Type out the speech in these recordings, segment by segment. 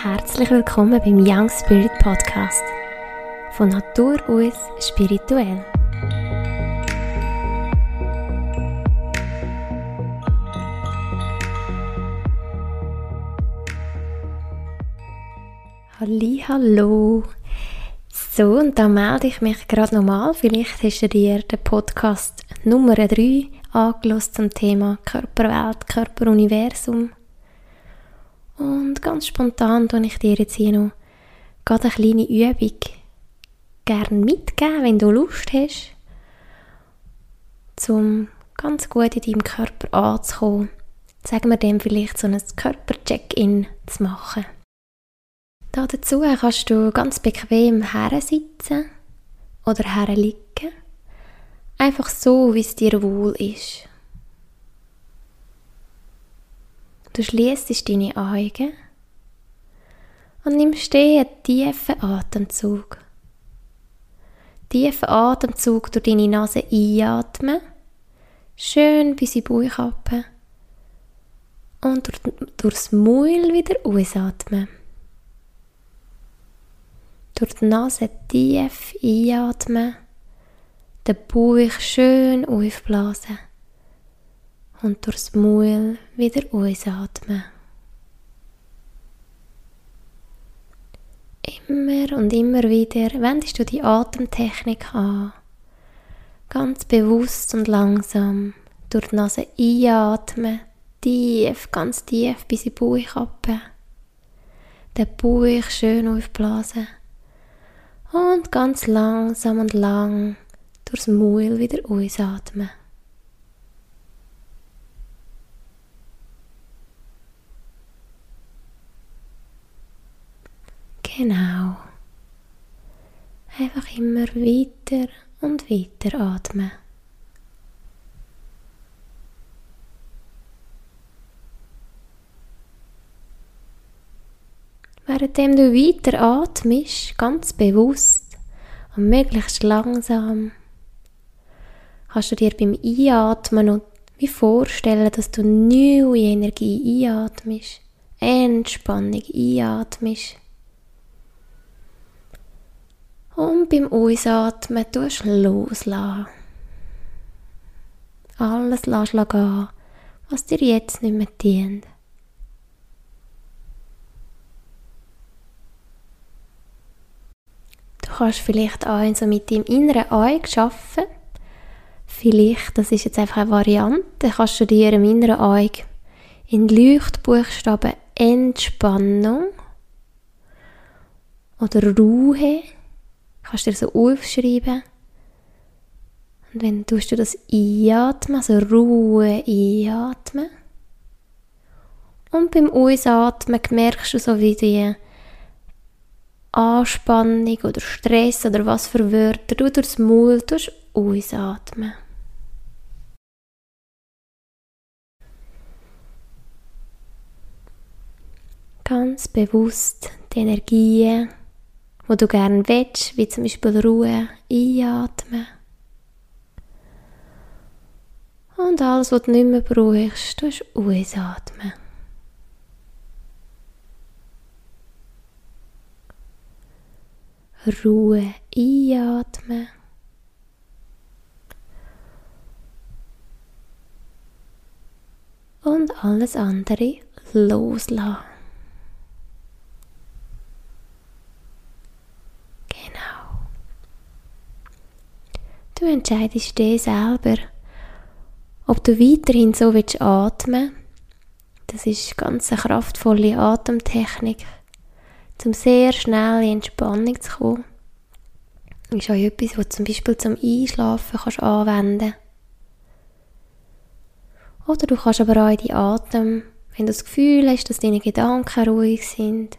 Herzlich willkommen beim Young Spirit Podcast. Von Natur aus spirituell. Halli, hallo. So, und da melde ich mich gerade nochmal. Vielleicht hast du dir den Podcast Nummer 3 angelost zum Thema Körperwelt, Körperuniversum. Und ganz spontan tue ich dir jetzt hier noch gerade eine kleine Übung gerne mitgeben, wenn du Lust hast, um ganz gut in deinem Körper anzukommen. Sagen wir dem vielleicht so ein Körper-Check-In zu machen. Da dazu kannst du ganz bequem sitzen oder liegen. Einfach so, wie es dir wohl ist. Du schließt deine Augen und nimmst einen tiefen Atemzug. Tiefen Atemzug durch deine Nase einatmen, schön bis in die Bauchkappe und durch, durchs Maul wieder ausatmen durch die Nase tief einatmen, den Bauch schön aufblasen und durchs Maul wieder ausatmen. Immer und immer wieder wendest du die Atemtechnik an. Ganz bewusst und langsam durch die Nase einatmen, tief, ganz tief bis in die Bauchkappe. Den Bauch schön aufblasen und ganz langsam und lang durchs Maul wieder ausatmen. Genau. Einfach immer weiter und weiter atmen. Währenddem du weiter atmest, ganz bewusst und möglichst langsam, kannst du dir beim Einatmen noch wie vorstellen, dass du neue Energie einatmest, Entspannung einatmest. Und beim Ausatmen tust du loslassen. Alles lass gehen, was dir jetzt nicht mehr dient. kannst vielleicht auch so mit deinem inneren Auge arbeiten. Vielleicht, das ist jetzt einfach eine Variante, kannst du dir im inneren Auge in Leuchtbuchstaben Entspannung oder Ruhe, kannst du dir so aufschreiben. Und wenn du das einatmen, also Ruhe einatmen. Und beim Ausatmen merkst du so, wie die Anspannung oder Stress oder was für Wörter du durchs Maul ausatmen. Ganz bewusst die Energien, wo du gerne willst, wie zum Beispiel Ruhe, einatmen. Und alles, was du nicht mehr brauchst, ausatmen. Ruhe einatmen. Und alles andere loslassen. Entscheidest dir selber, ob du weiterhin so willst atmen. Das ist ganz eine kraftvolle Atemtechnik um sehr schnell in Entspannung zu kommen. Das ist auch etwas, was du zum Beispiel zum Einschlafen kannst anwenden Oder du kannst aber auch in die Atem, wenn du das Gefühl hast, dass deine Gedanken ruhig sind,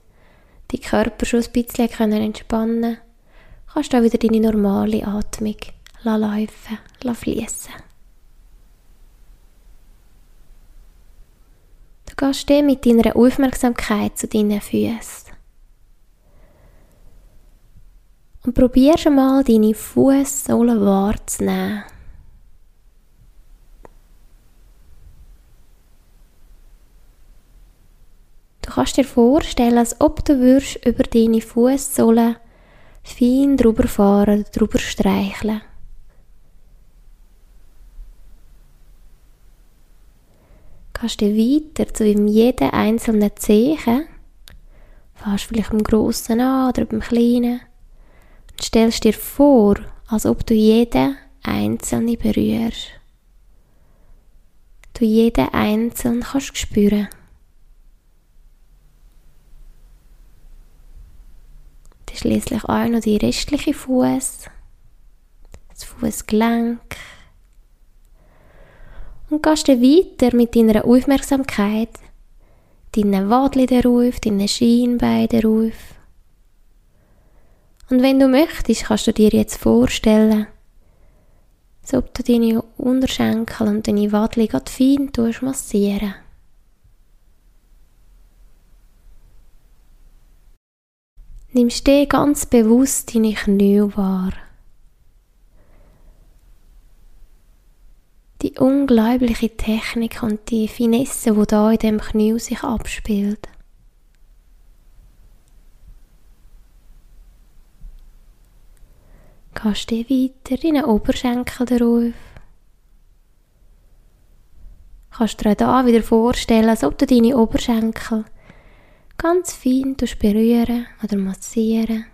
die Körper schon ein bisschen können entspannen kannst du auch wieder deine normale Atmung laufen, fließen. Du gehst dann mit deiner Aufmerksamkeit zu deinen Füßen. Und probier schon mal deine Fußsohlen wahrzunehmen. Du kannst dir vorstellen, als ob du würdest über deine Fußsohlen fein drüber fahren, drüber streicheln. Kannst du weiter zu jedem einzelnen Zehen, fährst vielleicht beim Grossen an oder beim Kleinen, und stellst dir vor, als ob du jeden einzelne berührst. Du jeden einzelnen kannst spüren. Dann schließlich auch noch die restliche Fuß, das Fußgelenk. Und gehst dann weiter mit deiner Aufmerksamkeit deine Wadli darauf, deine Schienbeine darauf. Und wenn du möchtest, kannst du dir jetzt vorstellen, so ob du deine Unterschenkel und deine Wadli gerade fein tust massieren. Nimmst dir ganz bewusst deine Knie wahr. Die unglaubliche Technik und die Finesse, die da in dem Knie sich abspielt. Gehst du weiter deine Oberschenkel darauf. Kannst dir da wieder vorstellen, als ob du deine Oberschenkel ganz fein berühren oder massieren.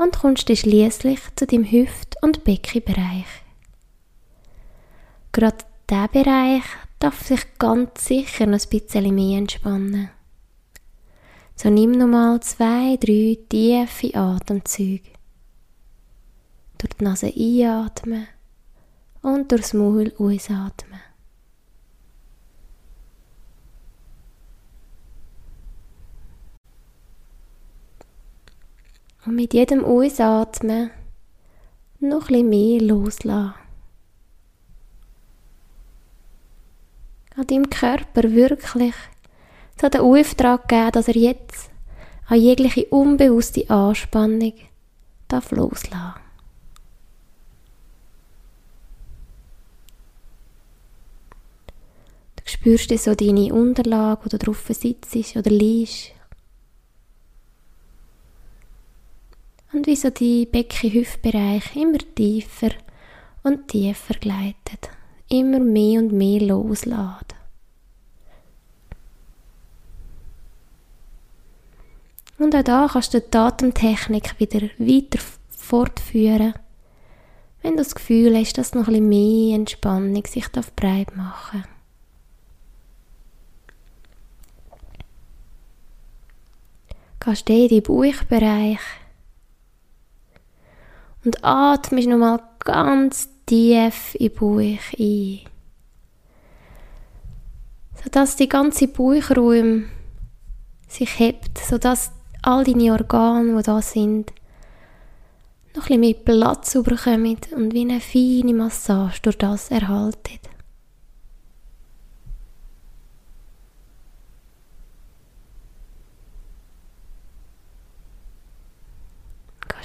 Und kommst du schließlich zu deinem Hüft- und Beckenbereich. Gerade dieser Bereich darf sich ganz sicher noch ein bisschen mehr entspannen. So nimm nochmal zwei, drei tiefe Atemzüge. Durch die Nase einatmen und durchs Maul ausatmen. Und mit jedem Ausatmen noch ein mehr loslassen. An deinem Körper wirklich so den Auftrag geben, dass er jetzt an jegliche unbewusste Anspannung darf loslassen Du spürst so deine Unterlage, wo du drauf sitzt oder liegst. Und wie so die Becken-Hüftbereich immer tiefer und tiefer gleitet. Immer mehr und mehr losladen. Und auch da kannst du die Atemtechnik wieder weiter fortführen, wenn du das Gefühl hast, dass noch ein bisschen mehr Entspannung sich breit machen Gehst du in den Bauchbereich und atmest nochmal ganz tief in den Bauch ein. Sodass die ganze Bauchraum sich hebt, sodass all deine Organe, die da sind, noch ein bisschen mehr Platz bekommen und wie eine feine Massage durch das erhalten.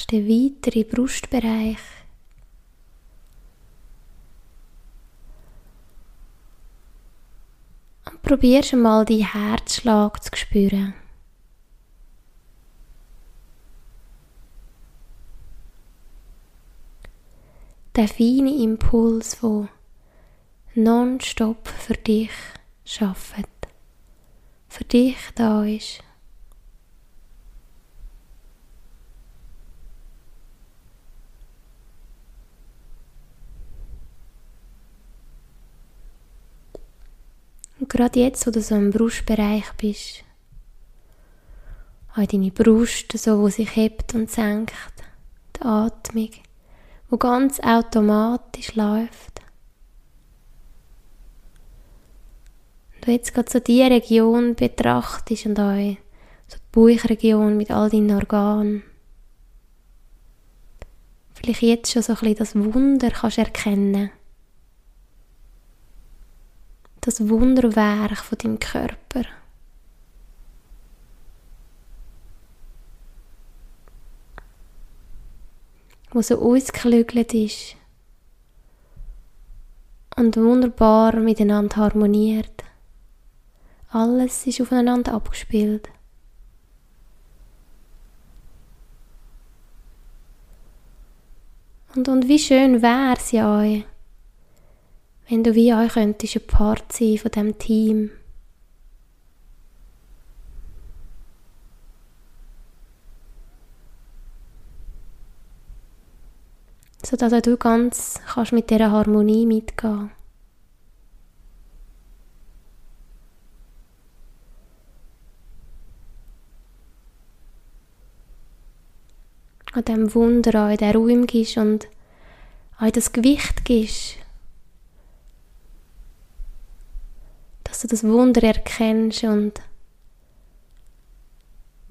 Gehst du weiter in den Brustbereich. Und probierst mal die Herzschlag zu spüren. der feine Impuls, der nonstop für dich schafft, für dich da ist. Und gerade jetzt, wo du so im Brustbereich bist, auch deine Brust, so wo sich hebt und senkt, die Atmung wo ganz automatisch läuft. Und du jetzt gerade so die Region betrachtest und auch so die Bauchregion mit all deinen Organen. Vielleicht jetzt schon so ein bisschen das Wunder kannst erkennen. Das Wunderwerk von deinem Körper. wo so ausgeklügelt ist. und wunderbar miteinander harmoniert. Alles ist aufeinander abgespielt. Und, und wie schön wäre es ja euch, wenn du wie euch könntest ein Part sein von dem Team. sodass du ganz kannst mit dieser Harmonie mitgehen an dem Wunder in den Raum gibst und an das Gewicht gibst, dass du das Wunder erkennst und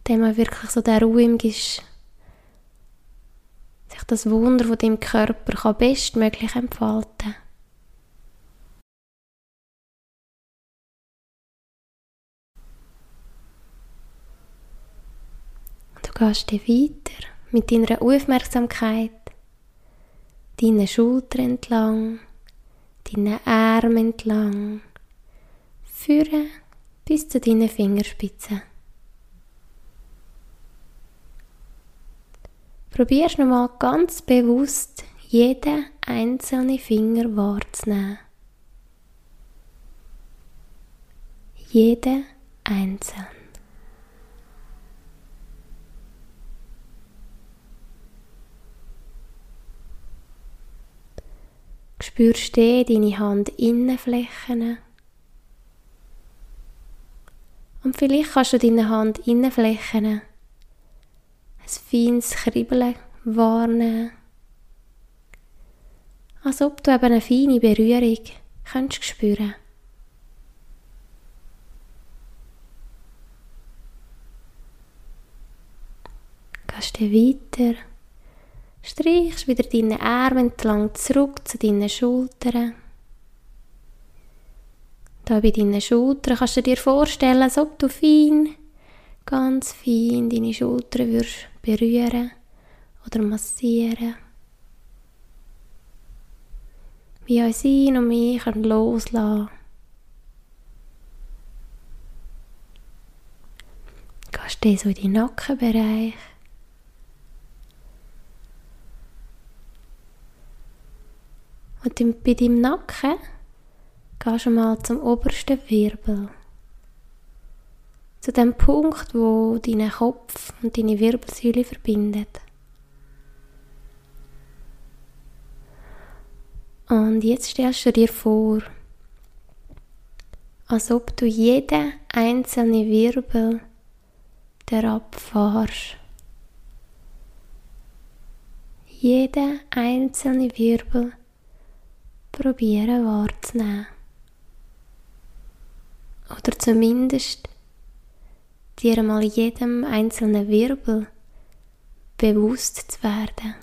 dem auch wirklich so den Raum gibst, sich das Wunder von deinem Körper kann bestmöglich entfalten. Du gehst dann weiter mit deiner Aufmerksamkeit deine Schulter entlang, deine Arme entlang, führen bis zu deinen Fingerspitzen. Probierst nochmal ganz bewusst jeden einzelnen Finger wahrzunehmen. Jeden einzeln. Spürst du deine Handinnenflächen? Und vielleicht kannst du deine Handinnenflächen ein feines Kribbeln wahrnehmen. Als ob du eben eine feine Berührung könntest spüren. Gehst du weiter Streichst wieder deine Arme entlang zurück zu deinen Schultern. Da bei deinen Schultern kannst du dir vorstellen, als ob du fein, ganz fein deine Schultern würdest berühren oder massieren. Wie uns ein und mich loslassen Gehst du so in den Nackenbereich. Und bei deinem Nacken gehst du mal zum obersten Wirbel. Zu dem Punkt, wo deinen Kopf und deine Wirbelsäule verbindet. Und jetzt stellst du dir vor, als ob du jeden einzelnen Wirbel herabfährst. Jeden einzelnen Wirbel probieren wahrzunehmen. Oder zumindest dir mal jedem einzelnen Wirbel bewusst zu werden.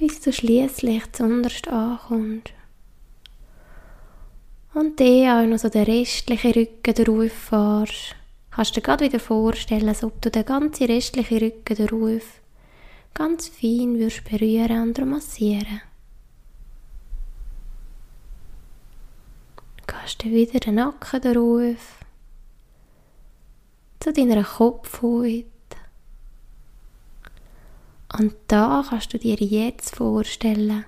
bis du schließlich zuunterst ankommst. Und dann auch noch so den restlichen Rücken drauf fährst. Kannst du dir gerade wieder vorstellen, als ob du den ganzen restlichen Rücken drauf ganz fein würdest berühren und massieren. Gehst du wieder den Nacken drauf, zu deiner Kopfhaut, und da kannst du dir jetzt vorstellen,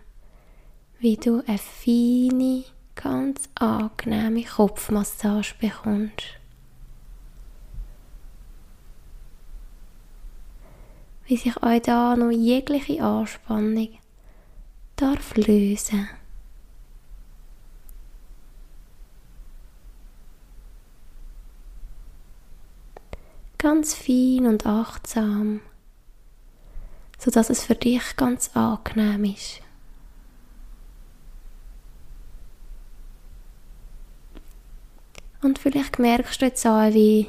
wie du eine feine, ganz angenehme Kopfmassage bekommst. Wie sich euch da noch jegliche Anspannung darf lösen. Ganz fein und achtsam sodass es für dich ganz angenehm ist. Und vielleicht merkst du jetzt auch, wie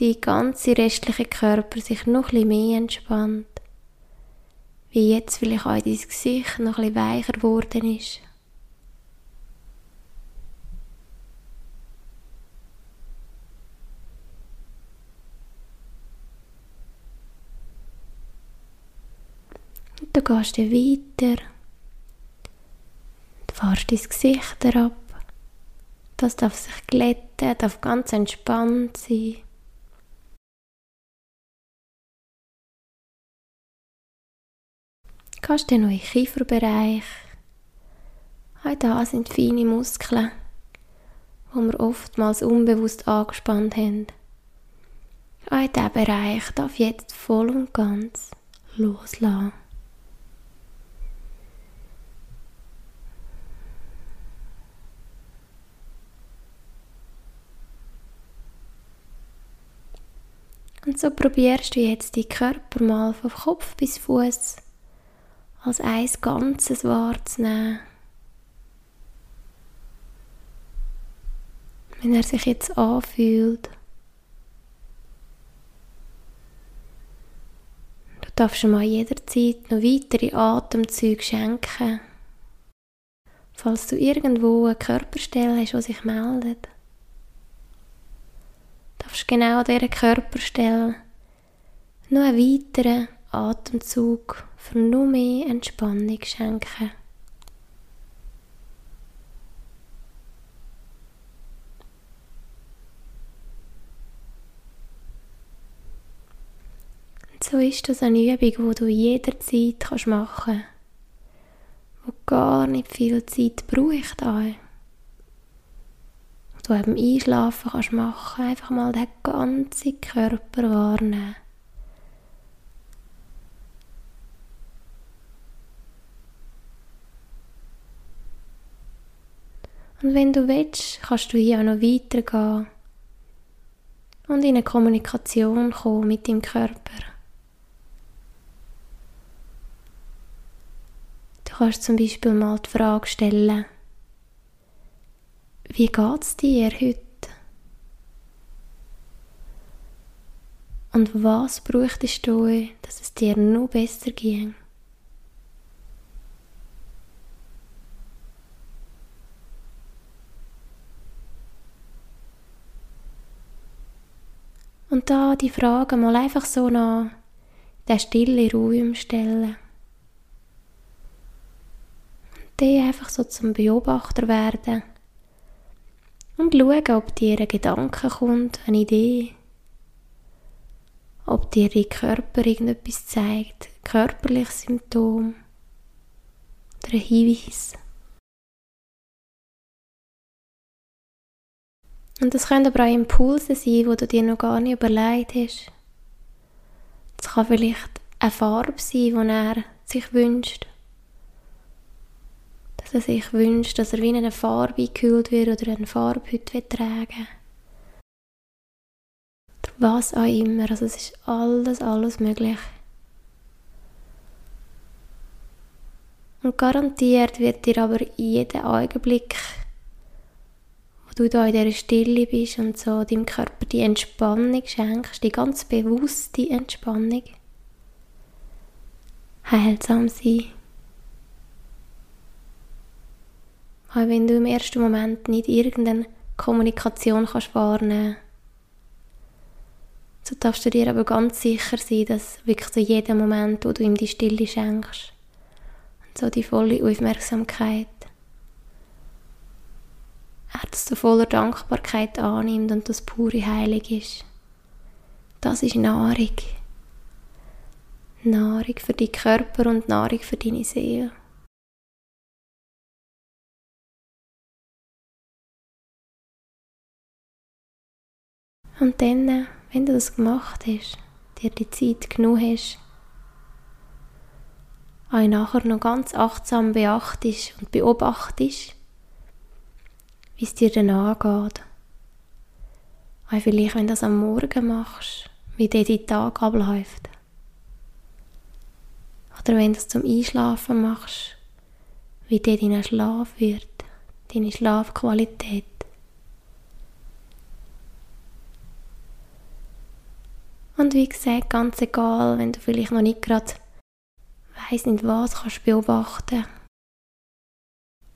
die ganze restliche Körper sich noch ein mehr entspannt. Wie jetzt vielleicht auch dein Gesicht noch ein weicher geworden ist. Und du gehst dann weiter. Du fährst dein Gesicht herab. Das darf sich glätten, darf ganz entspannt sein. Gehst dann noch in den Kieferbereich. Auch da sind feine Muskeln, die wir oftmals unbewusst angespannt haben. Auch dieser Bereich darf jetzt voll und ganz loslassen. Und so probierst du jetzt die Körper mal von Kopf bis Fuß als ein Ganzes wahrzunehmen. Wenn er sich jetzt anfühlt. Du darfst mal jederzeit noch weitere Atemzüge schenken. Falls du irgendwo eine Körperstelle hast, die sich meldet genau an dieser Körperstelle noch einen weiteren Atemzug für noch mehr Entspannung schenken. Und so ist das eine Übung, die du jederzeit machen kannst, die gar nicht viel Zeit braucht. Auch du beim Einschlafen kannst machen, einfach mal den ganzen Körper wahrnehmen. Und wenn du willst, kannst du hier auch noch weitergehen und in eine Kommunikation kommen mit deinem Körper. Du kannst zum Beispiel mal die Frage stellen, wie geht's dir heute? Und was bräuchtest du, dass es dir noch besser ging? Und da die Frage mal einfach so nach der stille Ruhe stellen. Und die einfach so zum Beobachter werden und schauen, ob dir ein Gedanke kommt, eine Idee, ob dir dein Körper irgendetwas zeigt, ein körperliches Symptom oder ein Hinweis. Und das können aber auch Impulse sein, die du dir noch gar nicht überlegt hast. Es kann vielleicht eine Farbe sein, die er sich wünscht dass sich wünscht, dass er wie in eine Farbe gekühlt wird oder eine Farbe heute tragen was auch immer. Also es ist alles, alles möglich. Und garantiert wird dir aber jeden Augenblick, wo du da in dieser Stille bist und so deinem Körper die Entspannung schenkst, die ganz bewusste Entspannung, heilsam sein. Auch wenn du im ersten Moment nicht irgendeine Kommunikation kannst wahrnehmen so darfst du dir aber ganz sicher sein, dass wirklich so jeden Moment, wo du ihm die Stille schenkst und so die volle Aufmerksamkeit, er das so voller Dankbarkeit annimmt und das pure Heilig ist. Das ist Nahrung. Nahrung für deinen Körper und Nahrung für deine Seele. Und dann, wenn du das gemacht hast, dir die Zeit genug hast, auch nachher noch ganz achtsam beachtest und beobachtest, wie es dir dann angeht. Auch vielleicht, wenn du das am Morgen machst, wie dir dein Tag abläuft. Oder wenn du es zum Einschlafen machst, wie dir dein Schlaf wird, deine Schlafqualität. Und wie gesagt, ganz egal, wenn du vielleicht noch nicht gerade weiss nicht was kannst beobachten.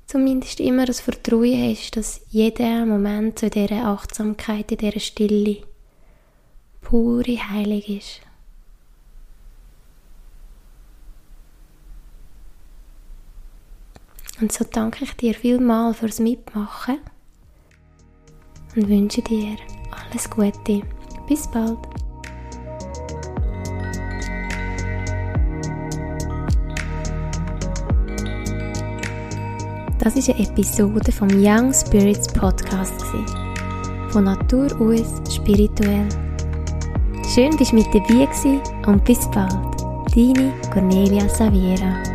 Zumindest immer das Vertrauen hast, dass jeder Moment zu dieser Achtsamkeit, in dieser Stille pure heilig ist. Und so danke ich dir vielmal fürs Mitmachen und wünsche dir alles Gute. Bis bald. Das ist eine Episode vom Young Spirits Podcast. Von Natur aus spirituell. Schön, bist du mit dabei und bis bald. Deine Cornelia Saviera.